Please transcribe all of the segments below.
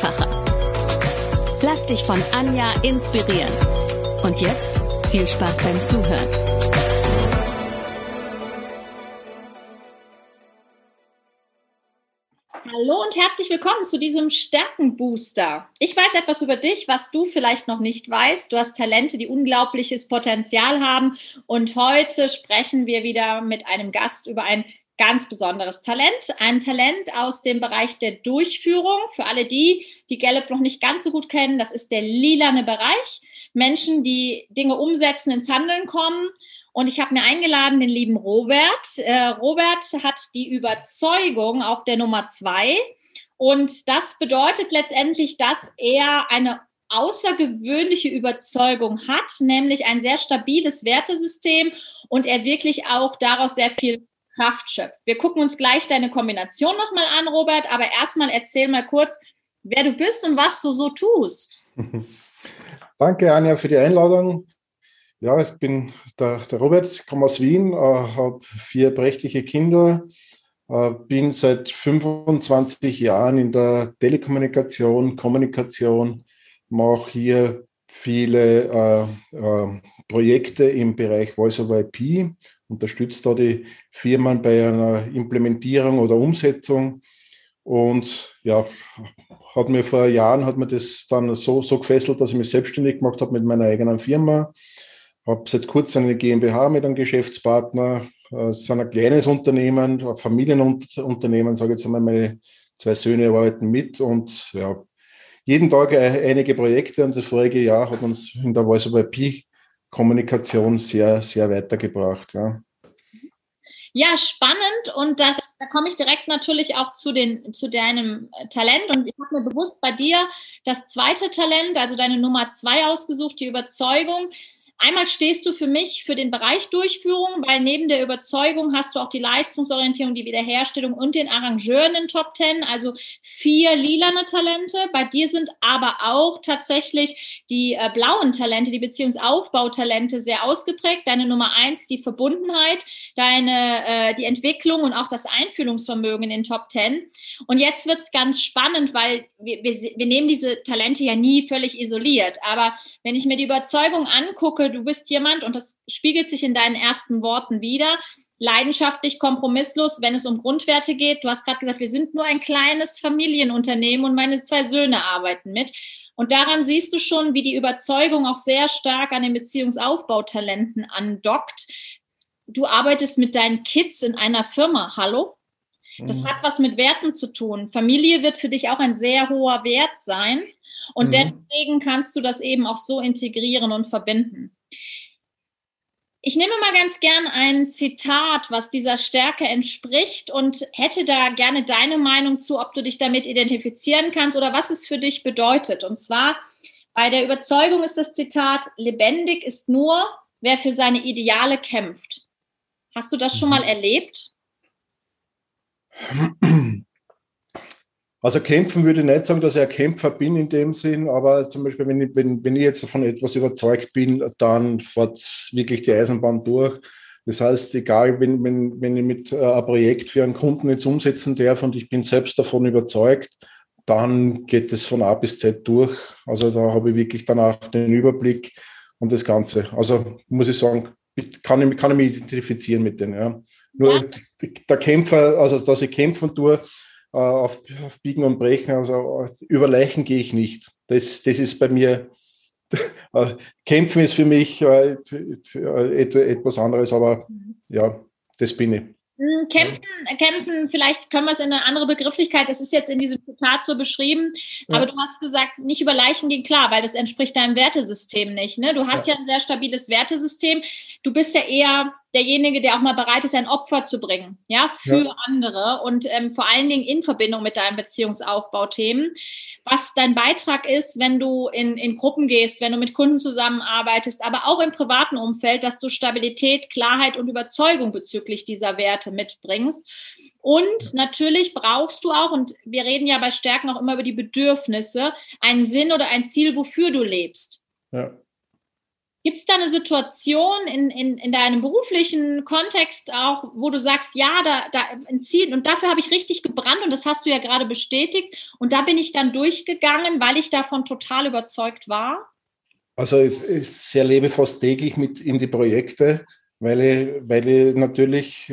einfacher. Lass dich von Anja inspirieren. Und jetzt viel Spaß beim Zuhören. Hallo und herzlich willkommen zu diesem Stärkenbooster. Ich weiß etwas über dich, was du vielleicht noch nicht weißt. Du hast Talente, die unglaubliches Potenzial haben. Und heute sprechen wir wieder mit einem Gast über ein ganz besonderes Talent. Ein Talent aus dem Bereich der Durchführung. Für alle die, die Gallup noch nicht ganz so gut kennen, das ist der lilane Bereich. Menschen, die Dinge umsetzen, ins Handeln kommen. Und ich habe mir eingeladen den lieben Robert. Äh, Robert hat die Überzeugung auf der Nummer zwei. Und das bedeutet letztendlich, dass er eine außergewöhnliche Überzeugung hat, nämlich ein sehr stabiles Wertesystem und er wirklich auch daraus sehr viel Kraft schöpft. Wir gucken uns gleich deine Kombination nochmal an, Robert, aber erstmal erzähl mal kurz, wer du bist und was du so tust. Danke, Anja, für die Einladung. Ja, ich bin der, der Robert, komme aus Wien, äh, habe vier prächtige Kinder, äh, bin seit 25 Jahren in der Telekommunikation, Kommunikation, mache hier viele äh, äh, Projekte im Bereich Voice over IP, unterstützt da die Firmen bei einer Implementierung oder Umsetzung. Und ja, hat mir vor Jahren hat mir das dann so, so gefesselt, dass ich mich selbstständig gemacht habe mit meiner eigenen Firma. Habe seit kurzem eine GmbH mit einem Geschäftspartner. Es ist ein kleines Unternehmen, ein Familienunternehmen, sage ich jetzt einmal, meine zwei Söhne arbeiten mit und ja, jeden Tag einige Projekte und das vorige Jahr hat uns in der Voice over IP Kommunikation sehr, sehr weitergebracht. Ja. Ja, spannend und das, da komme ich direkt natürlich auch zu, den, zu deinem Talent und ich habe mir bewusst bei dir das zweite Talent, also deine Nummer zwei ausgesucht, die Überzeugung. Einmal stehst du für mich für den Bereich Durchführung, weil neben der Überzeugung hast du auch die Leistungsorientierung, die Wiederherstellung und den Arrangeuren in Top Ten, also vier lilane Talente. Bei dir sind aber auch tatsächlich die äh, blauen Talente, die Beziehungsaufbautalente sehr ausgeprägt. Deine Nummer eins, die Verbundenheit, deine äh, die Entwicklung und auch das Einfühlungsvermögen in den Top Ten. Und jetzt wird's ganz spannend, weil wir, wir, wir nehmen diese Talente ja nie völlig isoliert. Aber wenn ich mir die Überzeugung angucke, du bist jemand, und das spiegelt sich in deinen ersten Worten wieder, leidenschaftlich, kompromisslos, wenn es um Grundwerte geht. Du hast gerade gesagt, wir sind nur ein kleines Familienunternehmen und meine zwei Söhne arbeiten mit. Und daran siehst du schon, wie die Überzeugung auch sehr stark an den Beziehungsaufbautalenten andockt. Du arbeitest mit deinen Kids in einer Firma. Hallo? Das mhm. hat was mit Werten zu tun. Familie wird für dich auch ein sehr hoher Wert sein. Und mhm. deswegen kannst du das eben auch so integrieren und verbinden. Ich nehme mal ganz gern ein Zitat, was dieser Stärke entspricht und hätte da gerne deine Meinung zu, ob du dich damit identifizieren kannst oder was es für dich bedeutet. Und zwar bei der Überzeugung ist das Zitat, lebendig ist nur, wer für seine Ideale kämpft. Hast du das schon mhm. mal erlebt? Also kämpfen würde ich nicht sagen, dass ich ein Kämpfer bin in dem Sinn, aber zum Beispiel, wenn ich, wenn, wenn ich jetzt von etwas überzeugt bin, dann fährt wirklich die Eisenbahn durch. Das heißt, egal, wenn, wenn, wenn ich mit äh, ein Projekt für einen Kunden jetzt umsetzen darf und ich bin selbst davon überzeugt, dann geht es von A bis Z durch. Also da habe ich wirklich danach den Überblick und das Ganze. Also muss ich sagen, kann ich, kann ich mich identifizieren mit denen. Ja. Nur ja. der Kämpfer, also dass ich kämpfen tue, auf, auf Biegen und Brechen. Also über Leichen gehe ich nicht. Das, das ist bei mir, äh, Kämpfen ist für mich äh, etwas anderes, aber ja, das bin ich. Hm, kämpfen, kämpfen, vielleicht können wir es in eine andere Begrifflichkeit, das ist jetzt in diesem Zitat so beschrieben, ja. aber du hast gesagt, nicht über Leichen gehen, klar, weil das entspricht deinem Wertesystem nicht. Ne? Du hast ja. ja ein sehr stabiles Wertesystem. Du bist ja eher derjenige, der auch mal bereit ist, ein Opfer zu bringen, ja, für ja. andere und ähm, vor allen Dingen in Verbindung mit deinen Beziehungsaufbauthemen. Was dein Beitrag ist, wenn du in, in Gruppen gehst, wenn du mit Kunden zusammenarbeitest, aber auch im privaten Umfeld, dass du Stabilität, Klarheit und Überzeugung bezüglich dieser Werte mitbringst. Und natürlich brauchst du auch, und wir reden ja bei Stärken auch immer über die Bedürfnisse, einen Sinn oder ein Ziel, wofür du lebst. Ja. Gibt es da eine Situation in, in, in deinem beruflichen Kontext auch, wo du sagst, ja, da, da Ziel und dafür habe ich richtig gebrannt und das hast du ja gerade bestätigt und da bin ich dann durchgegangen, weil ich davon total überzeugt war? Also ich, ich erlebe fast täglich mit in die Projekte, weil ich, weil ich natürlich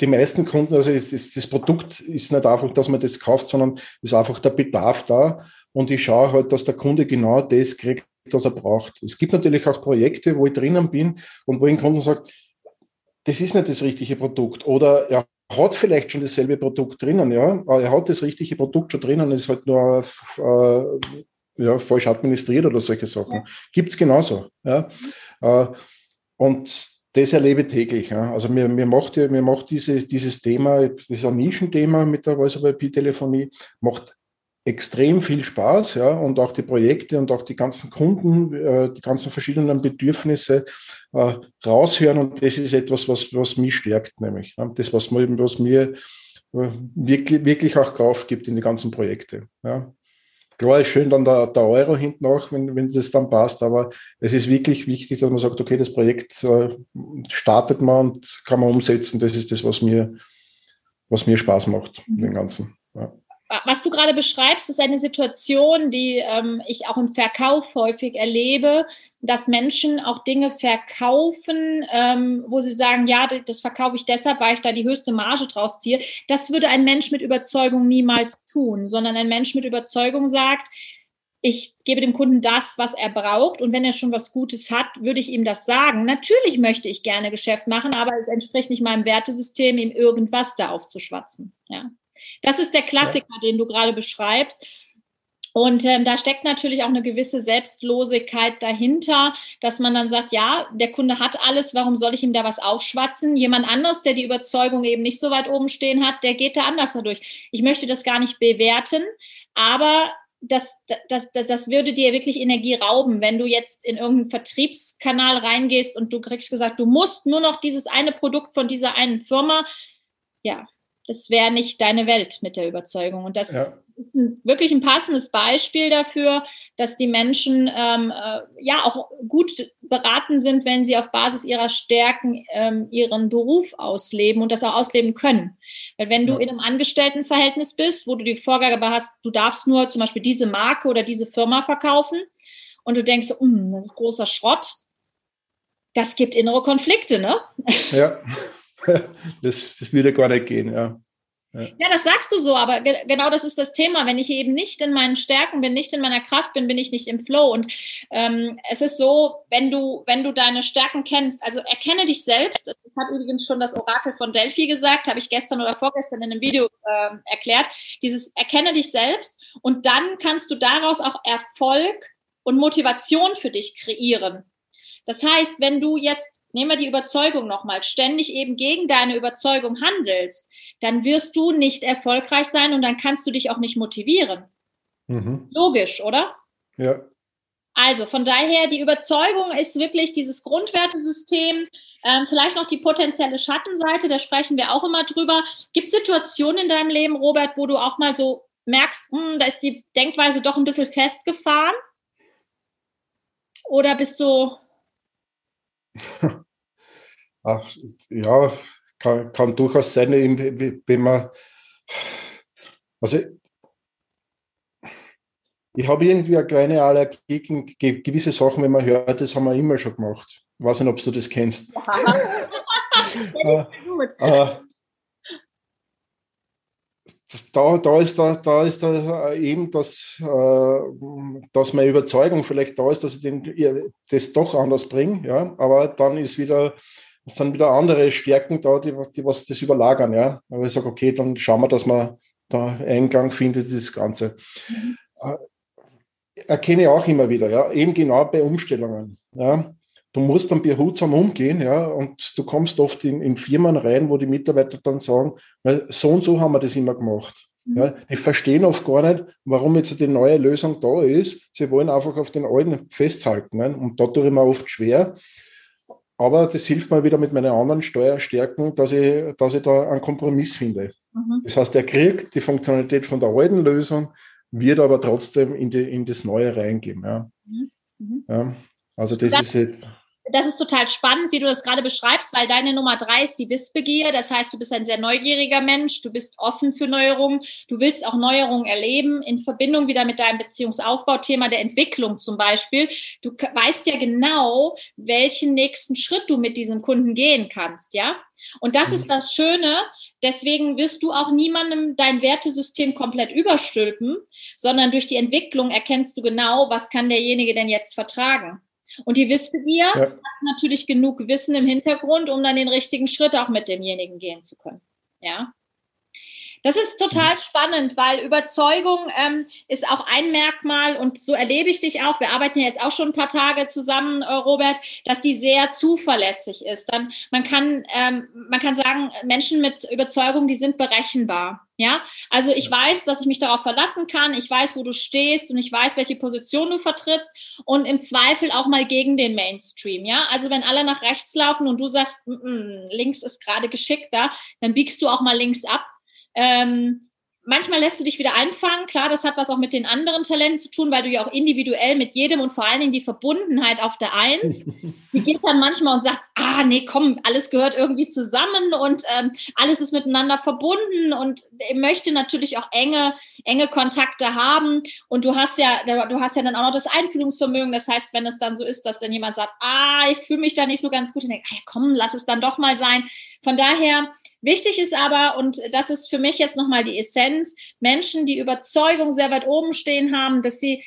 die meisten Kunden, also das, das Produkt ist nicht einfach, dass man das kauft, sondern ist einfach der Bedarf da und ich schaue halt, dass der Kunde genau das kriegt, was er braucht. Es gibt natürlich auch Projekte, wo ich drinnen bin und wo ein Kunde sagt, das ist nicht das richtige Produkt. Oder er hat vielleicht schon dasselbe Produkt drinnen, ja, aber er hat das richtige Produkt schon drinnen, ist halt nur äh, ja, falsch administriert oder solche Sachen. Ja. Gibt es genauso. Ja. Äh, und das erlebe ich täglich. Ja. Also mir, mir macht, mir macht diese, dieses Thema, das ist ein Nischenthema mit der Voice-over-IP-Telefonie, macht extrem viel Spaß, ja, und auch die Projekte und auch die ganzen Kunden, äh, die ganzen verschiedenen Bedürfnisse äh, raushören und das ist etwas, was, was mich stärkt, nämlich. Ja, das, was, was mir äh, wirklich, wirklich auch Kraft gibt in die ganzen Projekte. Ja. Klar ist schön dann der, der Euro hinten auch, wenn, wenn das dann passt, aber es ist wirklich wichtig, dass man sagt, okay, das Projekt äh, startet man und kann man umsetzen. Das ist das, was mir, was mir Spaß macht, den ganzen. Ja was du gerade beschreibst, ist eine Situation, die ähm, ich auch im Verkauf häufig erlebe, dass Menschen auch Dinge verkaufen, ähm, wo sie sagen, ja, das verkaufe ich deshalb, weil ich da die höchste Marge draus ziehe. Das würde ein Mensch mit Überzeugung niemals tun, sondern ein Mensch mit Überzeugung sagt, ich gebe dem Kunden das, was er braucht. Und wenn er schon was Gutes hat, würde ich ihm das sagen. Natürlich möchte ich gerne Geschäft machen, aber es entspricht nicht meinem Wertesystem, ihm irgendwas da aufzuschwatzen. Ja. Das ist der Klassiker, ja. den du gerade beschreibst. Und ähm, da steckt natürlich auch eine gewisse Selbstlosigkeit dahinter, dass man dann sagt, ja, der Kunde hat alles, warum soll ich ihm da was aufschwatzen? Jemand anderes, der die Überzeugung eben nicht so weit oben stehen hat, der geht da anders dadurch. Ich möchte das gar nicht bewerten, aber das, das, das, das würde dir wirklich Energie rauben, wenn du jetzt in irgendeinen Vertriebskanal reingehst und du kriegst gesagt, du musst nur noch dieses eine Produkt von dieser einen Firma. Ja, das wäre nicht deine Welt mit der Überzeugung. Und das ja. ist ein, wirklich ein passendes Beispiel dafür, dass die Menschen ähm, äh, ja auch gut beraten sind, wenn sie auf Basis ihrer Stärken ähm, ihren Beruf ausleben und das auch ausleben können. Weil wenn du ja. in einem Angestelltenverhältnis bist, wo du die Vorgabe hast, du darfst nur zum Beispiel diese Marke oder diese Firma verkaufen und du denkst, mm, das ist großer Schrott, das gibt innere Konflikte, ne? Ja. das, das würde gar nicht gehen, ja. Ja. das sagst du so, aber ge genau das ist das Thema. Wenn ich eben nicht in meinen Stärken bin, nicht in meiner Kraft bin, bin ich nicht im Flow. Und ähm, es ist so, wenn du, wenn du deine Stärken kennst, also erkenne dich selbst. Das hat übrigens schon das Orakel von Delphi gesagt, habe ich gestern oder vorgestern in einem Video äh, erklärt. Dieses erkenne dich selbst und dann kannst du daraus auch Erfolg und Motivation für dich kreieren. Das heißt, wenn du jetzt, nehmen wir die Überzeugung nochmal, ständig eben gegen deine Überzeugung handelst, dann wirst du nicht erfolgreich sein und dann kannst du dich auch nicht motivieren. Mhm. Logisch, oder? Ja. Also von daher, die Überzeugung ist wirklich dieses Grundwertesystem, ähm, vielleicht noch die potenzielle Schattenseite, da sprechen wir auch immer drüber. Gibt es Situationen in deinem Leben, Robert, wo du auch mal so merkst, mh, hm, da ist die Denkweise doch ein bisschen festgefahren? Oder bist du Ach, ja, kann, kann durchaus sein, wenn man, also ich habe irgendwie eine kleine Allergie gegen gewisse Sachen, wenn man hört, das haben wir immer schon gemacht. Ich weiß nicht, ob du das kennst. äh, äh, da, da, ist da, da ist da eben, dass, äh, dass meine Überzeugung vielleicht da ist, dass ich den, das doch anders bringe, ja, aber dann ist wieder, sind wieder andere Stärken da, die, die was das überlagern, ja. Aber ich sage, okay, dann schauen wir, dass man da Eingang findet, das Ganze. Mhm. Äh, erkenne ich auch immer wieder, ja, eben genau bei Umstellungen, ja. Du musst dann behutsam umgehen, ja, und du kommst oft in, in Firmen rein, wo die Mitarbeiter dann sagen, so und so haben wir das immer gemacht. Mhm. Ja, die verstehen oft gar nicht, warum jetzt die neue Lösung da ist. Sie wollen einfach auf den alten festhalten. Ne? Und da tue ich mir oft schwer. Aber das hilft mir wieder mit meinen anderen Steuerstärken, dass ich, dass ich da einen Kompromiss finde. Mhm. Das heißt, er kriegt die Funktionalität von der alten Lösung, wird aber trotzdem in, die, in das Neue reingehen. Ja. Mhm. mhm. Ja, also das, das ist das ist total spannend, wie du das gerade beschreibst, weil deine Nummer drei ist die Wissbegier. Das heißt, du bist ein sehr neugieriger Mensch, du bist offen für Neuerungen, du willst auch Neuerungen erleben, in Verbindung wieder mit deinem Beziehungsaufbauthema der Entwicklung zum Beispiel. Du weißt ja genau, welchen nächsten Schritt du mit diesem Kunden gehen kannst, ja? Und das ist mhm. das Schöne. Deswegen wirst du auch niemandem dein Wertesystem komplett überstülpen, sondern durch die Entwicklung erkennst du genau, was kann derjenige denn jetzt vertragen. Und die Wissbegier ja. hat natürlich genug Wissen im Hintergrund, um dann den richtigen Schritt auch mit demjenigen gehen zu können. Ja. Das ist total spannend, weil Überzeugung ähm, ist auch ein Merkmal und so erlebe ich dich auch. Wir arbeiten ja jetzt auch schon ein paar Tage zusammen, äh, Robert, dass die sehr zuverlässig ist. Dann man kann ähm, man kann sagen, Menschen mit Überzeugung, die sind berechenbar. Ja, also ich weiß, dass ich mich darauf verlassen kann. Ich weiß, wo du stehst und ich weiß, welche Position du vertrittst und im Zweifel auch mal gegen den Mainstream. Ja, also wenn alle nach rechts laufen und du sagst, -mm, links ist gerade geschickter, dann biegst du auch mal links ab ähm, manchmal lässt du dich wieder einfangen. Klar, das hat was auch mit den anderen Talenten zu tun, weil du ja auch individuell mit jedem und vor allen Dingen die Verbundenheit auf der Eins, die geht dann manchmal und sagt, ah, nee, komm, alles gehört irgendwie zusammen und ähm, alles ist miteinander verbunden und möchte natürlich auch enge, enge Kontakte haben. Und du hast ja, du hast ja dann auch noch das Einfühlungsvermögen. Das heißt, wenn es dann so ist, dass dann jemand sagt, ah, ich fühle mich da nicht so ganz gut, dann denkt, ah, komm, lass es dann doch mal sein. Von daher, Wichtig ist aber, und das ist für mich jetzt nochmal die Essenz, Menschen, die Überzeugung sehr weit oben stehen haben, dass sie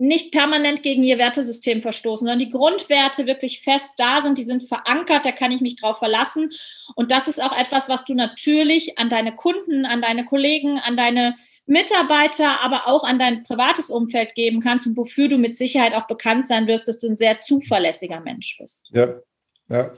nicht permanent gegen ihr Wertesystem verstoßen, sondern die Grundwerte wirklich fest da sind, die sind verankert, da kann ich mich drauf verlassen. Und das ist auch etwas, was du natürlich an deine Kunden, an deine Kollegen, an deine Mitarbeiter, aber auch an dein privates Umfeld geben kannst und wofür du mit Sicherheit auch bekannt sein wirst, dass du ein sehr zuverlässiger Mensch bist. Ja, ja,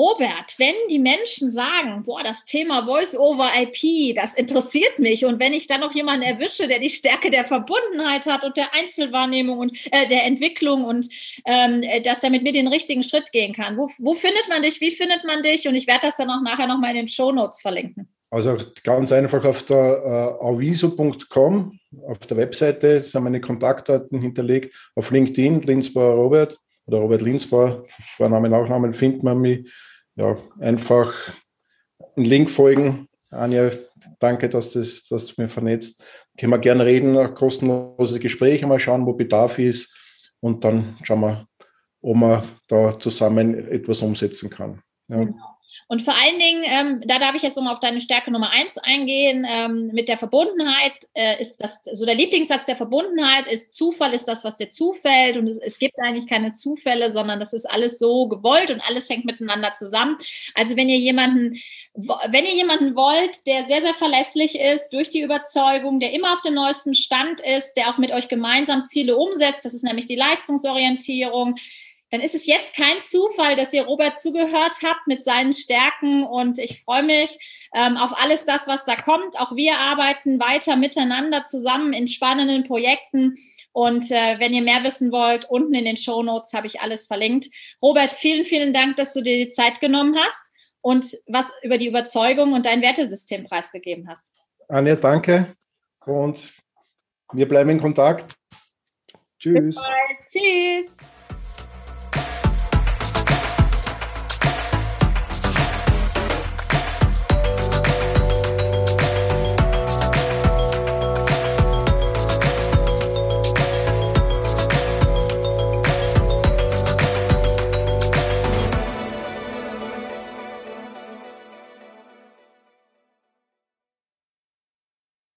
Robert, wenn die Menschen sagen, boah, das Thema Voice-over-IP, das interessiert mich. Und wenn ich dann noch jemanden erwische, der die Stärke der Verbundenheit hat und der Einzelwahrnehmung und äh, der Entwicklung und ähm, dass er mit mir den richtigen Schritt gehen kann, wo, wo findet man dich, wie findet man dich? Und ich werde das dann auch nachher nochmal in den Show Notes verlinken. Also ganz einfach auf der äh, aviso.com, auf der Webseite sind meine Kontaktdaten hinterlegt, auf LinkedIn, Linsbauer Robert oder Robert Linsbauer, Vorname, Nachname, findet man mich. Ja, einfach einen Link folgen. Anja, danke, dass, das, dass du mir vernetzt. Können wir gerne reden, ein kostenloses Gespräch, mal schauen, wo Bedarf ist und dann schauen wir, ob man da zusammen etwas umsetzen kann. Ja. Genau. Und vor allen Dingen, ähm, da darf ich jetzt nochmal auf deine Stärke Nummer eins eingehen, ähm, mit der Verbundenheit äh, ist das, so der Lieblingssatz der Verbundenheit ist, Zufall ist das, was dir zufällt und es, es, gibt eigentlich keine Zufälle, sondern das ist alles so gewollt und alles hängt miteinander zusammen. Also wenn ihr jemanden, wenn ihr jemanden wollt, der sehr, sehr verlässlich ist, durch die Überzeugung, der immer auf dem neuesten Stand ist, der auch mit euch gemeinsam Ziele umsetzt, das ist nämlich die Leistungsorientierung, dann ist es jetzt kein Zufall, dass ihr Robert zugehört habt mit seinen Stärken und ich freue mich ähm, auf alles das, was da kommt. Auch wir arbeiten weiter miteinander zusammen in spannenden Projekten. Und äh, wenn ihr mehr wissen wollt, unten in den Show Notes habe ich alles verlinkt. Robert, vielen, vielen Dank, dass du dir die Zeit genommen hast und was über die Überzeugung und dein Wertesystem preisgegeben hast. Anja, danke und wir bleiben in Kontakt. Tschüss. Tschüss.